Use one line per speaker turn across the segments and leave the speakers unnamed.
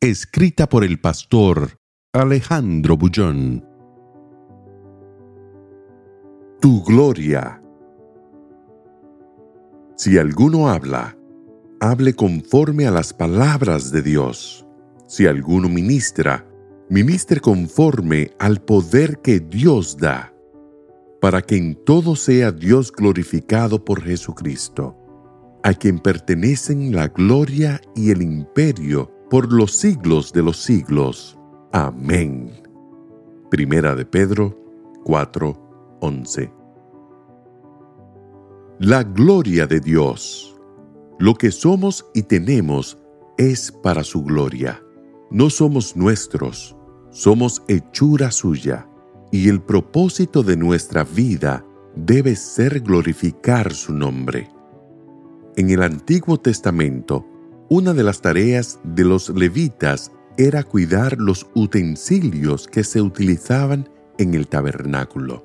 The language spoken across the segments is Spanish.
Escrita por el pastor Alejandro Bullón. Tu gloria. Si alguno habla, hable conforme a las palabras de Dios. Si alguno ministra, ministre conforme al poder que Dios da, para que en todo sea Dios glorificado por Jesucristo, a quien pertenecen la gloria y el imperio por los siglos de los siglos. Amén. Primera de Pedro 4:11 La gloria de Dios. Lo que somos y tenemos es para su gloria. No somos nuestros, somos hechura suya, y el propósito de nuestra vida debe ser glorificar su nombre. En el Antiguo Testamento, una de las tareas de los levitas era cuidar los utensilios que se utilizaban en el tabernáculo.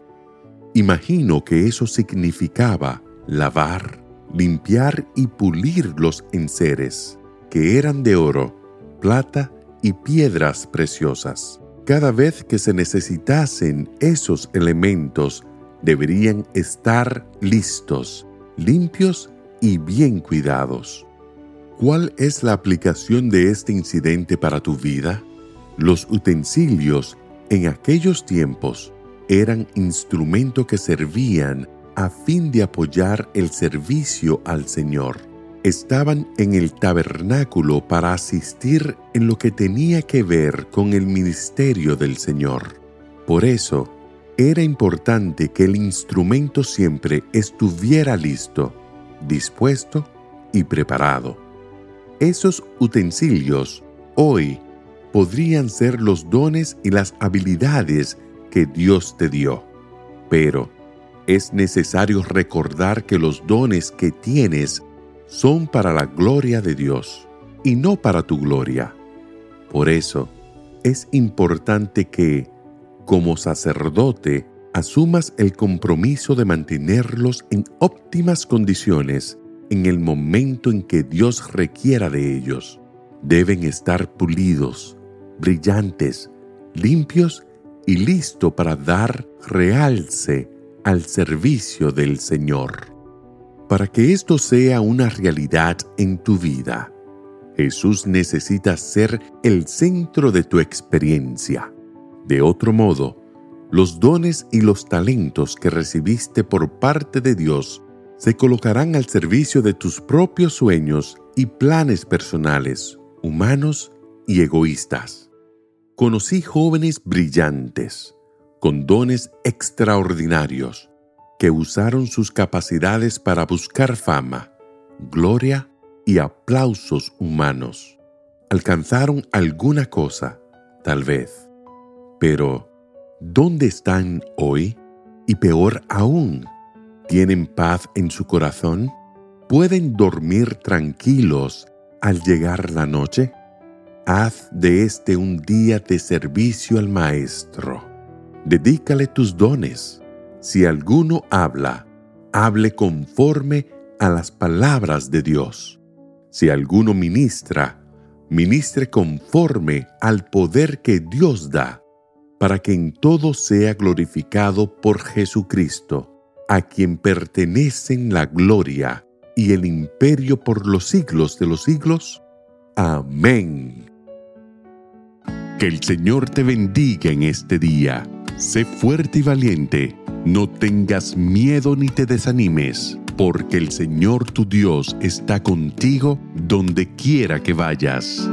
Imagino que eso significaba lavar, limpiar y pulir los enseres, que eran de oro, plata y piedras preciosas. Cada vez que se necesitasen esos elementos, deberían estar listos, limpios y bien cuidados. ¿Cuál es la aplicación de este incidente para tu vida? Los utensilios en aquellos tiempos eran instrumentos que servían a fin de apoyar el servicio al Señor. Estaban en el tabernáculo para asistir en lo que tenía que ver con el ministerio del Señor. Por eso, era importante que el instrumento siempre estuviera listo, dispuesto y preparado. Esos utensilios hoy podrían ser los dones y las habilidades que Dios te dio. Pero es necesario recordar que los dones que tienes son para la gloria de Dios y no para tu gloria. Por eso, es importante que, como sacerdote, asumas el compromiso de mantenerlos en óptimas condiciones en el momento en que Dios requiera de ellos. Deben estar pulidos, brillantes, limpios y listos para dar realce al servicio del Señor. Para que esto sea una realidad en tu vida, Jesús necesita ser el centro de tu experiencia. De otro modo, los dones y los talentos que recibiste por parte de Dios se colocarán al servicio de tus propios sueños y planes personales, humanos y egoístas. Conocí jóvenes brillantes, con dones extraordinarios, que usaron sus capacidades para buscar fama, gloria y aplausos humanos. Alcanzaron alguna cosa, tal vez. Pero, ¿dónde están hoy? Y peor aún, ¿tienen paz en su corazón? ¿Pueden dormir tranquilos al llegar la noche? Haz de este un día de servicio al Maestro dedícale tus dones. Si alguno habla, hable conforme a las palabras de Dios. Si alguno ministra, ministre conforme al poder que Dios da, para que en todo sea glorificado por Jesucristo, a quien pertenecen la gloria y el imperio por los siglos de los siglos. Amén. Que el Señor te bendiga en este día Sé fuerte y valiente, no tengas miedo ni te desanimes, porque el Señor tu Dios está contigo donde quiera que vayas.